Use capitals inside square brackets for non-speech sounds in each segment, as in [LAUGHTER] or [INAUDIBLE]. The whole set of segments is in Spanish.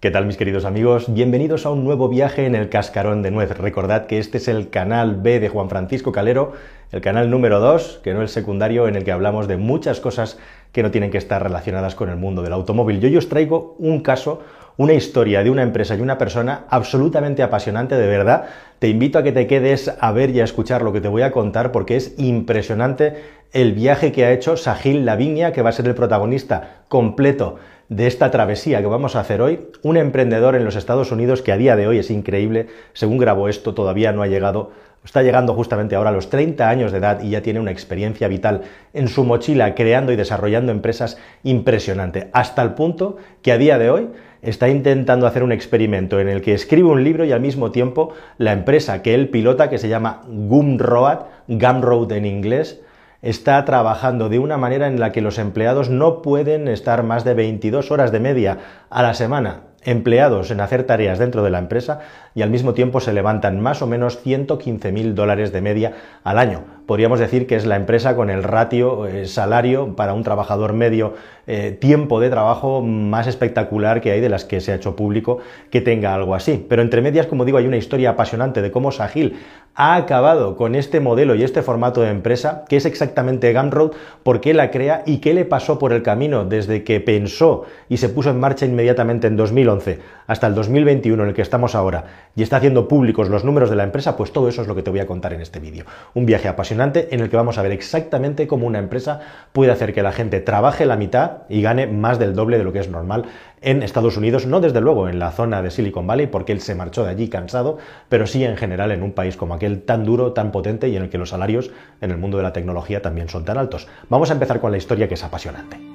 ¿Qué tal mis queridos amigos? Bienvenidos a un nuevo viaje en el cascarón de nuez. Recordad que este es el canal B de Juan Francisco Calero, el canal número 2, que no el secundario, en el que hablamos de muchas cosas que no tienen que estar relacionadas con el mundo del automóvil. Yo hoy os traigo un caso, una historia de una empresa y una persona absolutamente apasionante, de verdad. Te invito a que te quedes a ver y a escuchar lo que te voy a contar porque es impresionante el viaje que ha hecho Sahil Lavinia, que va a ser el protagonista completo de esta travesía que vamos a hacer hoy, un emprendedor en los Estados Unidos que a día de hoy es increíble, según grabo esto todavía no ha llegado, está llegando justamente ahora a los 30 años de edad y ya tiene una experiencia vital en su mochila creando y desarrollando empresas impresionante, hasta el punto que a día de hoy está intentando hacer un experimento en el que escribe un libro y al mismo tiempo la empresa que él pilota, que se llama Gumroad, Gumroad en inglés, está trabajando de una manera en la que los empleados no pueden estar más de 22 horas de media a la semana empleados en hacer tareas dentro de la empresa y al mismo tiempo se levantan más o menos 115 mil dólares de media al año. Podríamos decir que es la empresa con el ratio eh, salario para un trabajador medio eh, tiempo de trabajo más espectacular que hay de las que se ha hecho público que tenga algo así. Pero entre medias, como digo, hay una historia apasionante de cómo Sahil ha acabado con este modelo y este formato de empresa, que es exactamente Gumroad, por qué la crea y qué le pasó por el camino desde que pensó y se puso en marcha inmediatamente en 2011 hasta el 2021 en el que estamos ahora y está haciendo públicos los números de la empresa, pues todo eso es lo que te voy a contar en este vídeo. Un viaje apasionante en el que vamos a ver exactamente cómo una empresa puede hacer que la gente trabaje la mitad y gane más del doble de lo que es normal en Estados Unidos, no desde luego en la zona de Silicon Valley, porque él se marchó de allí cansado, pero sí en general en un país como aquel tan duro, tan potente y en el que los salarios en el mundo de la tecnología también son tan altos. Vamos a empezar con la historia que es apasionante.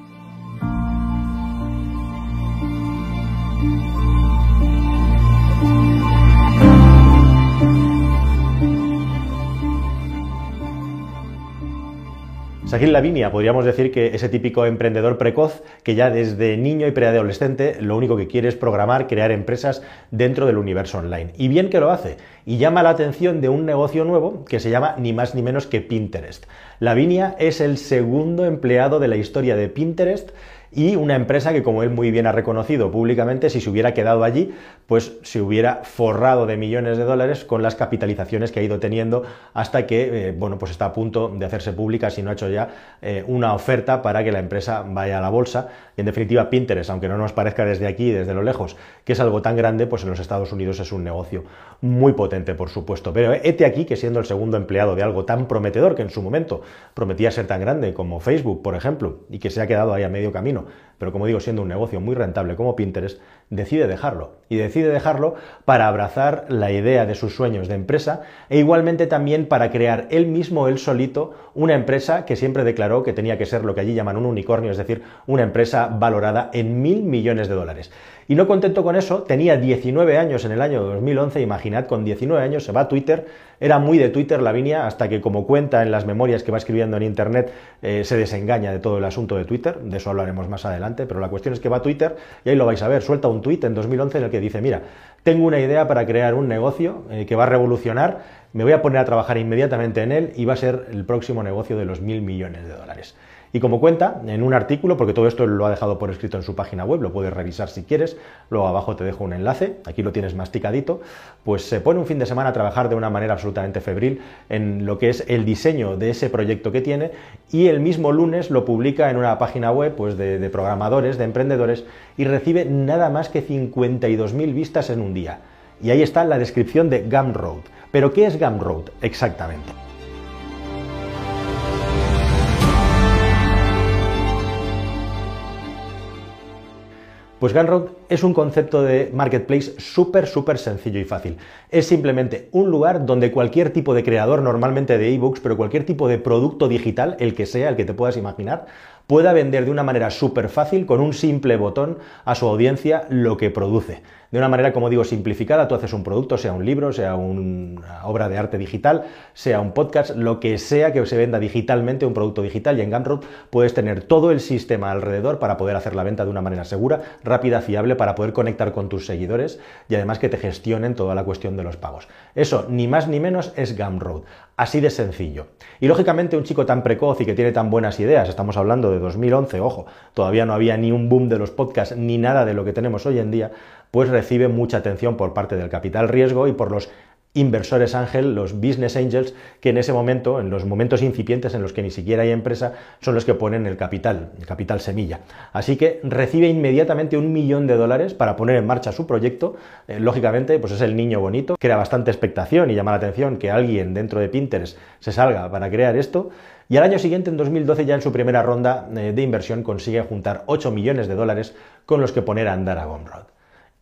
Sahil Lavinia, podríamos decir que ese típico emprendedor precoz que ya desde niño y preadolescente lo único que quiere es programar, crear empresas dentro del universo online. Y bien que lo hace, y llama la atención de un negocio nuevo que se llama ni más ni menos que Pinterest. Lavinia es el segundo empleado de la historia de Pinterest y una empresa que, como él muy bien ha reconocido públicamente, si se hubiera quedado allí, pues se hubiera forrado de millones de dólares con las capitalizaciones que ha ido teniendo hasta que, eh, bueno, pues está a punto de hacerse pública, si no ha hecho ya eh, una oferta para que la empresa vaya a la bolsa. Y en definitiva, Pinterest, aunque no nos parezca desde aquí, desde lo lejos, que es algo tan grande, pues en los Estados Unidos es un negocio muy potente, por supuesto. Pero este aquí, que siendo el segundo empleado de algo tan prometedor, que en su momento prometía ser tan grande como Facebook, por ejemplo, y que se ha quedado ahí a medio camino, pero como digo, siendo un negocio muy rentable como Pinterest, decide dejarlo. Y decide dejarlo para abrazar la idea de sus sueños de empresa e igualmente también para crear él mismo, él solito, una empresa que siempre declaró que tenía que ser lo que allí llaman un unicornio, es decir, una empresa valorada en mil millones de dólares. Y no contento con eso, tenía 19 años en el año 2011, imaginad, con 19 años se va a Twitter, era muy de Twitter Lavinia, hasta que como cuenta en las memorias que va escribiendo en Internet, eh, se desengaña de todo el asunto de Twitter, de eso hablaremos más adelante, pero la cuestión es que va a Twitter y ahí lo vais a ver, suelta un tweet en 2011 en el que dice, mira, tengo una idea para crear un negocio eh, que va a revolucionar, me voy a poner a trabajar inmediatamente en él y va a ser el próximo negocio de los mil millones de dólares. Y como cuenta en un artículo, porque todo esto lo ha dejado por escrito en su página web, lo puedes revisar si quieres, luego abajo te dejo un enlace, aquí lo tienes masticadito, pues se pone un fin de semana a trabajar de una manera absolutamente febril en lo que es el diseño de ese proyecto que tiene y el mismo lunes lo publica en una página web pues de, programadores, de emprendedores y recibe nada más que 52.000 vistas en un día. Y ahí está la descripción de Gumroad. Pero ¿qué es Gumroad exactamente? Pues Gunroad es un concepto de marketplace súper, súper sencillo y fácil. Es simplemente un lugar donde cualquier tipo de creador, normalmente de ebooks, pero cualquier tipo de producto digital, el que sea, el que te puedas imaginar, pueda vender de una manera súper fácil, con un simple botón, a su audiencia lo que produce de una manera, como digo, simplificada. Tú haces un producto, sea un libro, sea una obra de arte digital, sea un podcast, lo que sea que se venda digitalmente, un producto digital, y en Gumroad puedes tener todo el sistema alrededor para poder hacer la venta de una manera segura, rápida, fiable, para poder conectar con tus seguidores y además que te gestionen toda la cuestión de los pagos. Eso, ni más ni menos, es Gumroad. Así de sencillo. Y lógicamente un chico tan precoz y que tiene tan buenas ideas, estamos hablando de 2011, ojo, todavía no había ni un boom de los podcasts ni nada de lo que tenemos hoy en día, pues recibe mucha atención por parte del capital riesgo y por los inversores ángel, los business angels, que en ese momento, en los momentos incipientes en los que ni siquiera hay empresa, son los que ponen el capital, el capital semilla. Así que recibe inmediatamente un millón de dólares para poner en marcha su proyecto. Eh, lógicamente, pues es el niño bonito, crea bastante expectación y llama la atención que alguien dentro de Pinterest se salga para crear esto. Y al año siguiente, en 2012, ya en su primera ronda eh, de inversión, consigue juntar 8 millones de dólares con los que poner a andar a Gomrod.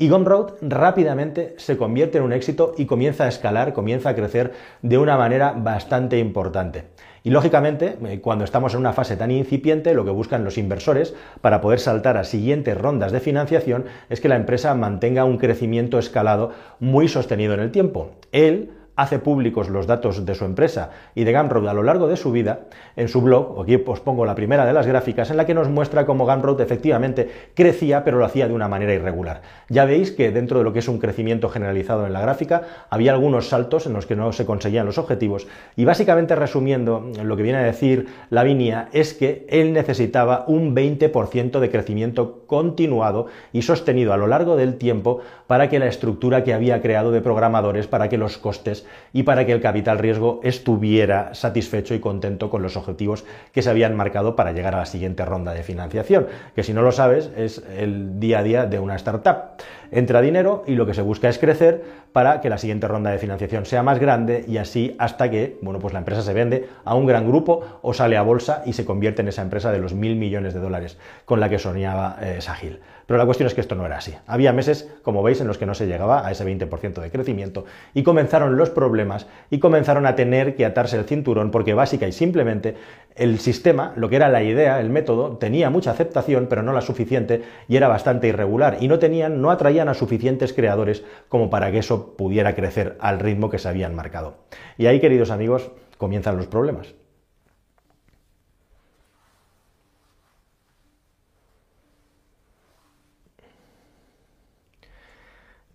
Y Gumroad rápidamente se convierte en un éxito y comienza a escalar, comienza a crecer de una manera bastante importante. Y lógicamente, eh, cuando estamos en una fase tan incipiente, lo que buscan los inversores para poder saltar a siguientes rondas de financiación es que la empresa mantenga un crecimiento escalado muy sostenido en el tiempo. Él hace públicos los datos de su empresa y de Gumroad a lo largo de su vida en su blog, aquí os pongo la primera de las gráficas, en la que nos muestra cómo Gumroad efectivamente crecía, pero lo hacía de una manera irregular. Ya veis que dentro de lo que es un crecimiento generalizado en la gráfica, había algunos saltos en los que no se conseguían los objetivos, y básicamente resumiendo, lo que viene a decir Lavinia es que él necesitaba un 20% de crecimiento continuado y sostenido a lo largo del tiempo para que la estructura que había creado de programadores, para que los costes y para que el capital riesgo estuviera satisfecho y contento con los objetivos que se habían marcado para llegar a la siguiente ronda de financiación, que si no lo sabes es el día a día de una startup. Entra dinero y lo que se busca es crecer para que la siguiente ronda de financiación sea más grande y así hasta que, bueno, pues la empresa se vende a un gran grupo o sale a bolsa y se convierte en esa empresa de los mil millones de dólares con la que soñaba eh, Sahil. Pero la cuestión es que esto no era así. Había meses, como veis, en los que no se llegaba a ese 20% de crecimiento y comenzaron los problemas y comenzaron a tener que atarse el cinturón porque básica y simplemente el sistema, lo que era la idea, el método, tenía mucha aceptación, pero no la suficiente y era bastante irregular y no tenían, no atraían a suficientes creadores como para que eso pudiera crecer al ritmo que se habían marcado. Y ahí, queridos amigos, comienzan los problemas.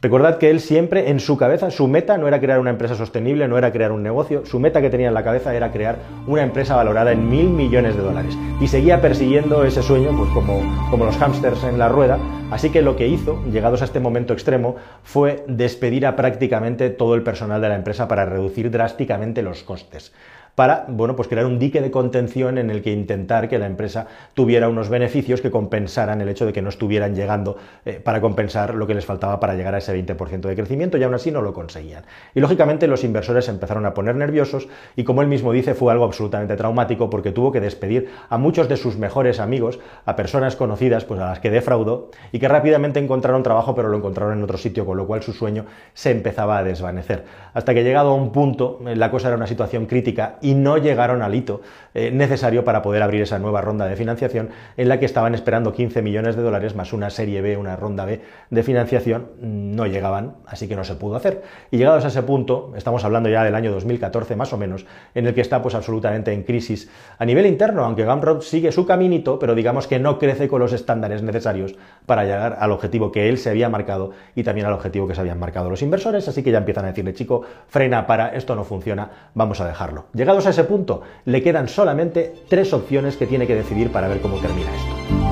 Recordad que él siempre en su cabeza, su meta no era crear una empresa sostenible, no era crear un negocio, su meta que tenía en la cabeza era crear una empresa valorada en mil millones de dólares. Y seguía persiguiendo ese sueño, pues como, como los hámsters en la rueda. Así que lo que hizo, llegados a este momento extremo, fue despedir a prácticamente todo el personal de la empresa para reducir drásticamente los costes para, bueno, pues crear un dique de contención en el que intentar que la empresa tuviera unos beneficios que compensaran el hecho de que no estuvieran llegando eh, para compensar lo que les faltaba para llegar a ese 20% de crecimiento y aún así no lo conseguían. Y lógicamente los inversores empezaron a poner nerviosos y como él mismo dice fue algo absolutamente traumático porque tuvo que despedir a muchos de sus mejores amigos, a personas conocidas pues a las que defraudó y que rápidamente encontraron trabajo pero lo encontraron en otro sitio con lo cual su sueño se empezaba a desvanecer. Hasta que llegado a un punto eh, la cosa era una situación crítica y no llegaron al hito eh, necesario para poder abrir esa nueva ronda de financiación en la que estaban esperando 15 millones de dólares más una serie B, una ronda B de financiación, no llegaban, así que no se pudo hacer. Y llegados a ese punto, estamos hablando ya del año 2014 más o menos, en el que está pues absolutamente en crisis a nivel interno, aunque Gumroad sigue su caminito, pero digamos que no crece con los estándares necesarios para llegar al objetivo que él se había marcado y también al objetivo que se habían marcado los inversores, así que ya empiezan a decirle, chico, frena, para, esto no funciona, vamos a dejarlo. Llegado a ese punto, le quedan solamente tres opciones que tiene que decidir para ver cómo termina esto.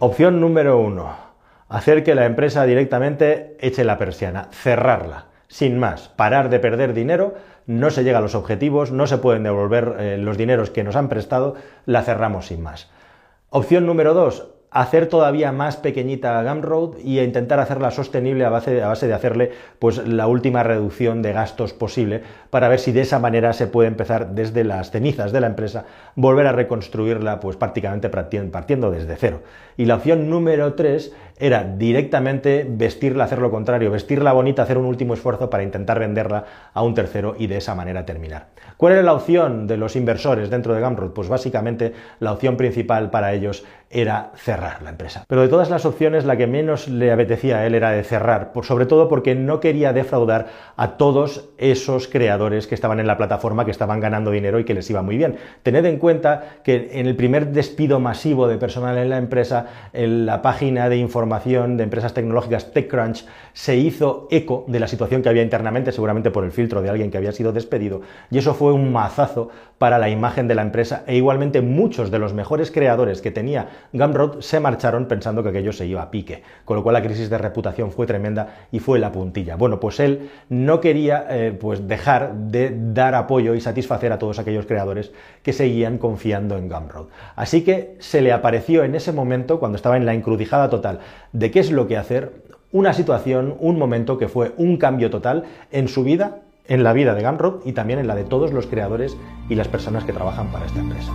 Opción número uno, hacer que la empresa directamente eche la persiana, cerrarla, sin más, parar de perder dinero, no se llega a los objetivos, no se pueden devolver eh, los dineros que nos han prestado, la cerramos sin más. Opción número dos, hacer todavía más pequeñita Gumroad y intentar hacerla sostenible a base, de hacerle pues la última reducción de gastos posible para ver si de esa manera se puede empezar desde las cenizas de la empresa, volver a reconstruirla pues prácticamente partiendo desde cero. Y la opción número 3 era directamente vestirla, hacer lo contrario, vestirla bonita, hacer un último esfuerzo para intentar venderla a un tercero y de esa manera terminar. ¿Cuál era la opción de los inversores dentro de Gumroad? Pues básicamente la opción principal para ellos era cerrar la empresa. Pero de todas las opciones, la que menos le apetecía a él era de cerrar, por, sobre todo porque no quería defraudar a todos esos creadores que estaban en la plataforma, que estaban ganando dinero y que les iba muy bien. Tened en cuenta que en el primer despido masivo de personal en la empresa, en la página de información de empresas tecnológicas TechCrunch se hizo eco de la situación que había internamente, seguramente por el filtro de alguien que había sido despedido, y eso fue un mazazo para la imagen de la empresa e igualmente muchos de los mejores creadores que tenía Gumroad se marcharon pensando que aquello se iba a pique, con lo cual la crisis de reputación fue tremenda y fue la puntilla. Bueno, pues él no quería eh, pues dejar de dar apoyo y satisfacer a todos aquellos creadores que seguían confiando en Gumroad. Así que se le apareció en ese momento, cuando estaba en la encrucijada total de qué es lo que hacer, una situación, un momento que fue un cambio total en su vida, en la vida de Gumroad y también en la de todos los creadores y las personas que trabajan para esta empresa.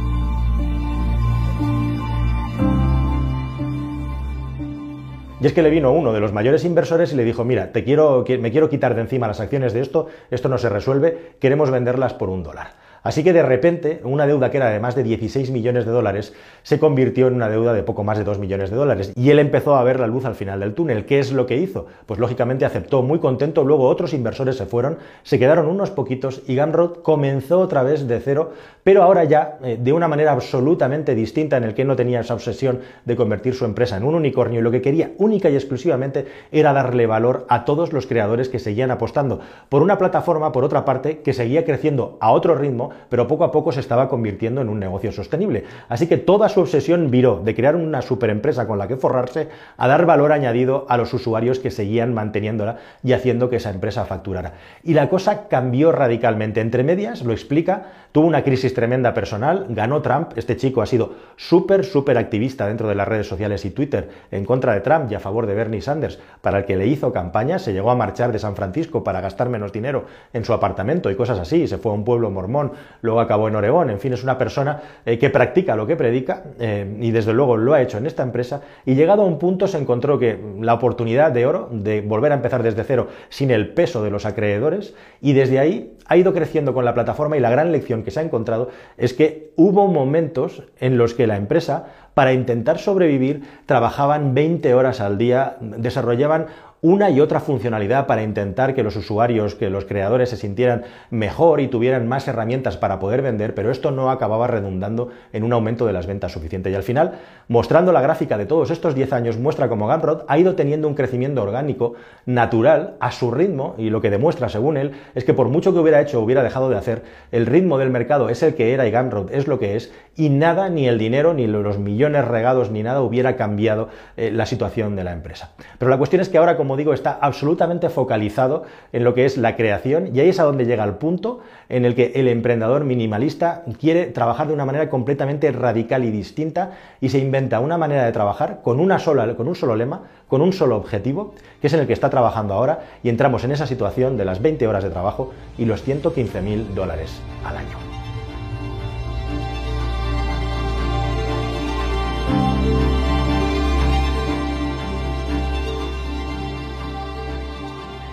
Y es que le vino uno de los mayores inversores y le dijo, mira, te quiero, me quiero quitar de encima las acciones de esto, esto no se resuelve, queremos venderlas por un dólar. Así que de repente, una deuda que era de más de 16 millones de dólares se convirtió en una deuda de poco más de 2 millones de dólares. Y él empezó a ver la luz al final del túnel. ¿Qué es lo que hizo? Pues lógicamente aceptó muy contento, luego otros inversores se fueron, se quedaron unos poquitos y Gumroad comenzó otra vez de cero, pero ahora ya eh, de una manera absolutamente distinta en el que no tenía esa obsesión de convertir su empresa en un unicornio y lo que quería única y exclusivamente era darle valor a todos los creadores que seguían apostando por una plataforma, por otra parte, que seguía creciendo a otro ritmo pero poco a poco se estaba convirtiendo en un negocio sostenible. Así que toda su obsesión viró de crear una superempresa con la que forrarse a dar valor añadido a los usuarios que seguían manteniéndola y haciendo que esa empresa facturara. Y la cosa cambió radicalmente. Entre medias, lo explica, tuvo una crisis tremenda personal, ganó Trump, este chico ha sido súper, súper activista dentro de las redes sociales y Twitter en contra de Trump y a favor de Bernie Sanders, para el que le hizo campaña, se llegó a marchar de San Francisco para gastar menos dinero en su apartamento y cosas así, se fue a un pueblo mormón luego acabó en Oregón, en fin, es una persona eh, que practica lo que predica eh, y desde luego lo ha hecho en esta empresa. Y llegado a un punto se encontró que la oportunidad de oro de volver a empezar desde cero sin el peso de los acreedores y desde ahí ha ido creciendo con la plataforma y la gran lección que se ha encontrado es que hubo momentos en los que la empresa para intentar sobrevivir trabajaban 20 horas al día, desarrollaban una y otra funcionalidad para intentar que los usuarios, que los creadores se sintieran mejor y tuvieran más herramientas para poder vender, pero esto no acababa redundando en un aumento de las ventas suficiente. Y al final, mostrando la gráfica de todos estos 10 años, muestra cómo Gumroad ha ido teniendo un crecimiento orgánico natural a su ritmo y lo que demuestra, según él, es que por mucho que hubiera hecho o hubiera dejado de hacer, el ritmo del mercado es el que era y Gumroad es lo que es y nada, ni el dinero, ni los millones regados, ni nada hubiera cambiado eh, la situación de la empresa. Pero la cuestión es que ahora, como como digo, está absolutamente focalizado en lo que es la creación y ahí es a donde llega el punto en el que el emprendedor minimalista quiere trabajar de una manera completamente radical y distinta y se inventa una manera de trabajar con, una sola, con un solo lema, con un solo objetivo, que es en el que está trabajando ahora y entramos en esa situación de las 20 horas de trabajo y los 115 mil dólares al año.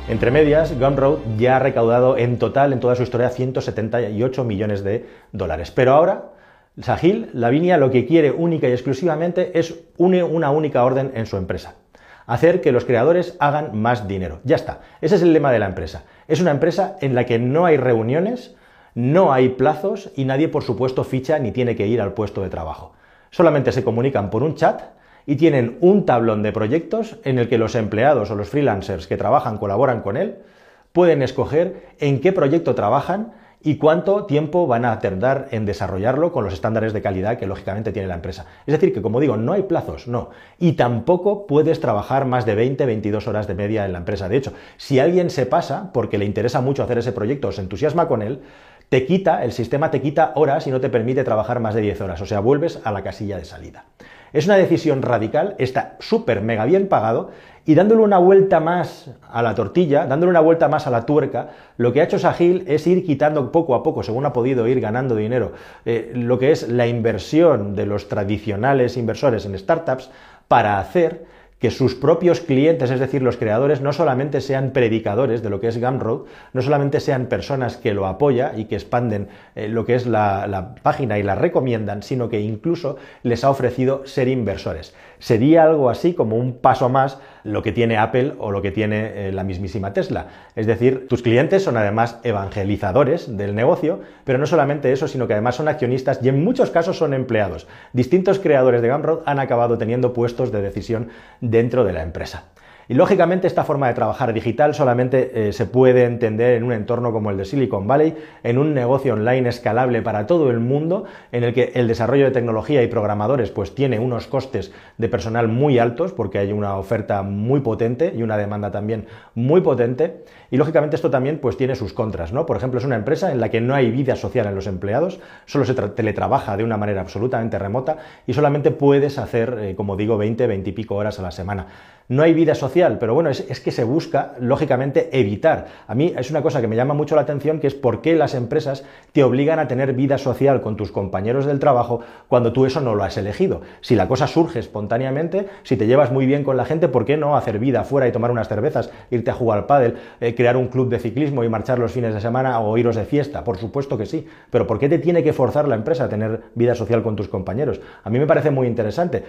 Entre medias, Gumroad ya ha recaudado en total, en toda su historia, 178 millones de dólares. Pero ahora, Sahil Lavinia lo que quiere única y exclusivamente es una única orden en su empresa. Hacer que los creadores hagan más dinero. Ya está. Ese es el lema de la empresa. Es una empresa en la que no hay reuniones, no hay plazos y nadie, por supuesto, ficha ni tiene que ir al puesto de trabajo. Solamente se comunican por un chat y tienen un tablón de proyectos en el que los empleados o los freelancers que trabajan, colaboran con él, pueden escoger en qué proyecto trabajan y cuánto tiempo van a tardar en desarrollarlo con los estándares de calidad que lógicamente tiene la empresa. Es decir, que como digo, no hay plazos, no. Y tampoco puedes trabajar más de 20, 22 horas de media en la empresa. De hecho, si alguien se pasa porque le interesa mucho hacer ese proyecto o se entusiasma con él, te quita, el sistema te quita horas y no te permite trabajar más de 10 horas. O sea, vuelves a la casilla de salida. Es una decisión radical, está súper mega bien pagado y dándole una vuelta más a la tortilla, dándole una vuelta más a la tuerca, lo que ha hecho Sahil es ir quitando poco a poco, según ha podido ir ganando dinero, eh, lo que es la inversión de los tradicionales inversores en startups para hacer que sus propios clientes, es decir, los creadores, no solamente sean predicadores de lo que es Gumroad, no solamente sean personas que lo apoyan y que expanden eh, lo que es la, la página y la recomiendan, sino que incluso les ha ofrecido ser inversores. Sería algo así como un paso más lo que tiene Apple o lo que tiene eh, la mismísima Tesla. Es decir, tus clientes son además evangelizadores del negocio, pero no solamente eso, sino que además son accionistas y en muchos casos son empleados. Distintos creadores de Gumroad han acabado teniendo puestos de decisión dentro de la empresa. Y lógicamente esta forma de trabajar digital solamente eh, se puede entender en un entorno como el de Silicon Valley, en un negocio online escalable para todo el mundo, en el que el desarrollo de tecnología y programadores pues tiene unos costes de personal muy altos porque hay una oferta muy potente y una demanda también muy potente. Y lógicamente esto también pues tiene sus contras, ¿no? Por ejemplo, es una empresa en la que no hay vida social en los empleados, solo se teletrabaja de una manera absolutamente remota y solamente puedes hacer, eh, como digo, 20, 20 y pico horas a la semana. No hay vida social, pero bueno, es, que se busca, lógicamente, evitar. A mí es una cosa que me llama mucho la atención, que es por qué las empresas te obligan a tener vida social con tus compañeros del trabajo cuando tú eso no lo has elegido. Si la cosa surge espontáneamente, si te llevas muy bien con la gente, ¿por qué no hacer vida fuera y tomar unas cervezas, irte a jugar al pádel, eh, crear un club de ciclismo y marchar los fines de semana o iros de fiesta? Por supuesto que sí, pero ¿por qué te tiene que forzar la empresa a tener vida social con tus compañeros? A mí me parece muy interesante.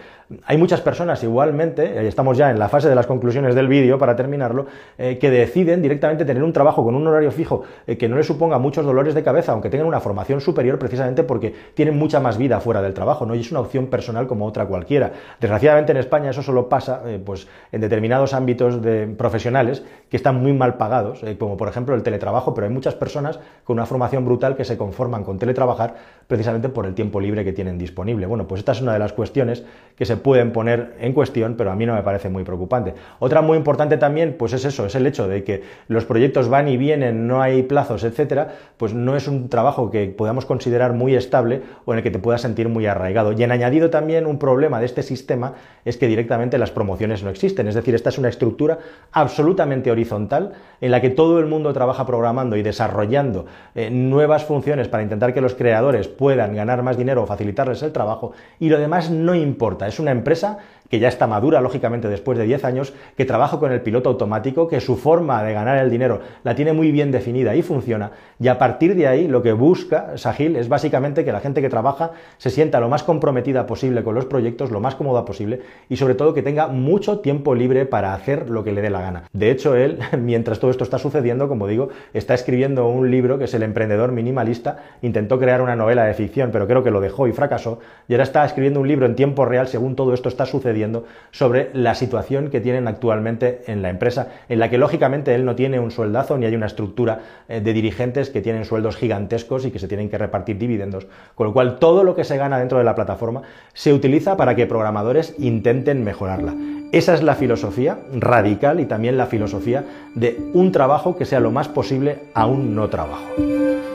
Hay muchas personas igualmente, eh, estamos ya en la fase de las conclusiones del vídeo, para terminarlo, eh, que deciden directamente tener un trabajo con un horario fijo eh, que no les suponga muchos dolores de cabeza, aunque tengan una formación superior, precisamente porque tienen mucha más vida fuera del trabajo, ¿no? Y es una opción personal como otra cualquiera. Desgraciadamente en España eso solo pasa eh, pues, en determinados ámbitos de profesionales que están muy mal pagados, como por ejemplo el teletrabajo, pero hay muchas personas con una formación brutal que se conforman con teletrabajar precisamente por el tiempo libre que tienen disponible. Bueno, pues esta es una de las cuestiones que se pueden poner en cuestión, pero a mí no me parece muy preocupante otra muy importante también, pues es eso, es el hecho de que los proyectos van y vienen, no hay plazos, etcétera, pues no es un trabajo que podamos considerar muy estable o en el que te puedas sentir muy arraigado. Y en añadido también un problema de este sistema es que directamente las promociones no existen, es decir, esta es una estructura absolutamente horizontal en la que todo el mundo trabaja programando y desarrollando eh, nuevas funciones para intentar que los creadores puedan ganar más dinero o facilitarles el trabajo. Y lo demás no importa, es una empresa que ya está madura, lógicamente, después de 10 años, que trabaja con el piloto automático, que su forma de ganar el dinero la tiene muy bien definida y funciona, y a partir de ahí lo que busca Sahil es básicamente que la gente que trabaja se sienta lo más comprometida posible con los proyectos, lo más cómoda posible, y sobre todo que tenga mucho tiempo libre para hacer lo que le dé la gana. De hecho, él, [LAUGHS] mientras todo esto está sucediendo, como digo, está escribiendo un libro que es El emprendedor minimalista, intentó crear una novela de ficción, pero creo que lo dejó y fracasó, y ahora está escribiendo un libro en tiempo real según todo esto está sucediendo sobre la situación que tienen actualmente en la empresa, en la que lógicamente él no tiene un sueldazo ni hay una estructura eh, de dirigentes que tienen sueldos gigantescos y que se tienen que repartir dividendos, con lo cual todo lo que se gana dentro de la plataforma se utiliza para que programadores intenten mejorarla. Esa es la filosofía radical y también la filosofía de un trabajo que sea lo más posible a un no trabajo.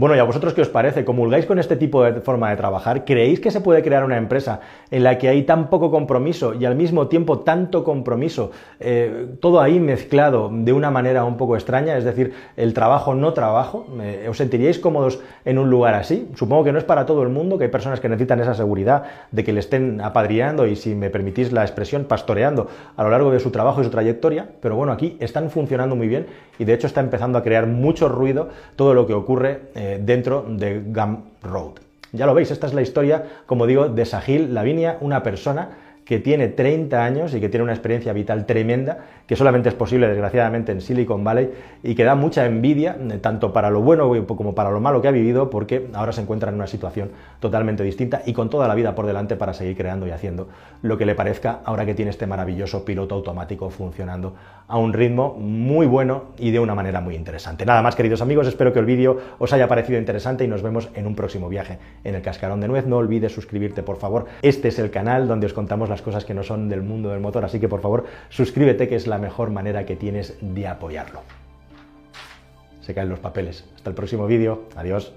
Bueno, ¿y a vosotros qué os parece? ¿Comulgáis con este tipo de forma de trabajar? ¿Creéis que se puede crear una empresa en la que hay tan poco compromiso y al mismo tiempo tanto compromiso, eh, todo ahí mezclado de una manera un poco extraña? Es decir, el trabajo no trabajo. Eh, ¿Os sentiríais cómodos en un lugar así? Supongo que no es para todo el mundo, que hay personas que necesitan esa seguridad de que le estén apadriando y, si me permitís la expresión, pastoreando a lo largo de su trabajo y su trayectoria. Pero bueno, aquí están funcionando muy bien y de hecho está empezando a crear mucho ruido todo lo que ocurre. Eh, dentro de Gumroad. Ya lo veis, esta es la historia, como digo, de Sahil Lavinia, una persona que tiene 30 años y que tiene una experiencia vital tremenda, que solamente es posible, desgraciadamente, en Silicon Valley y que da mucha envidia, eh, tanto para lo bueno como para lo malo que ha vivido, porque ahora se encuentra en una situación totalmente distinta y con toda la vida por delante para seguir creando y haciendo lo que le parezca ahora que tiene este maravilloso piloto automático funcionando a un ritmo muy bueno y de una manera muy interesante. Nada más, queridos amigos, espero que el vídeo os haya parecido interesante y nos vemos en un próximo viaje en el Cascarón de Nuez. No olvides suscribirte, por favor. Este es el canal donde os contamos cosas que no son del mundo del motor, así que por favor suscríbete que es la mejor manera que tienes de apoyarlo. Se caen los papeles. Hasta el próximo vídeo. Adiós.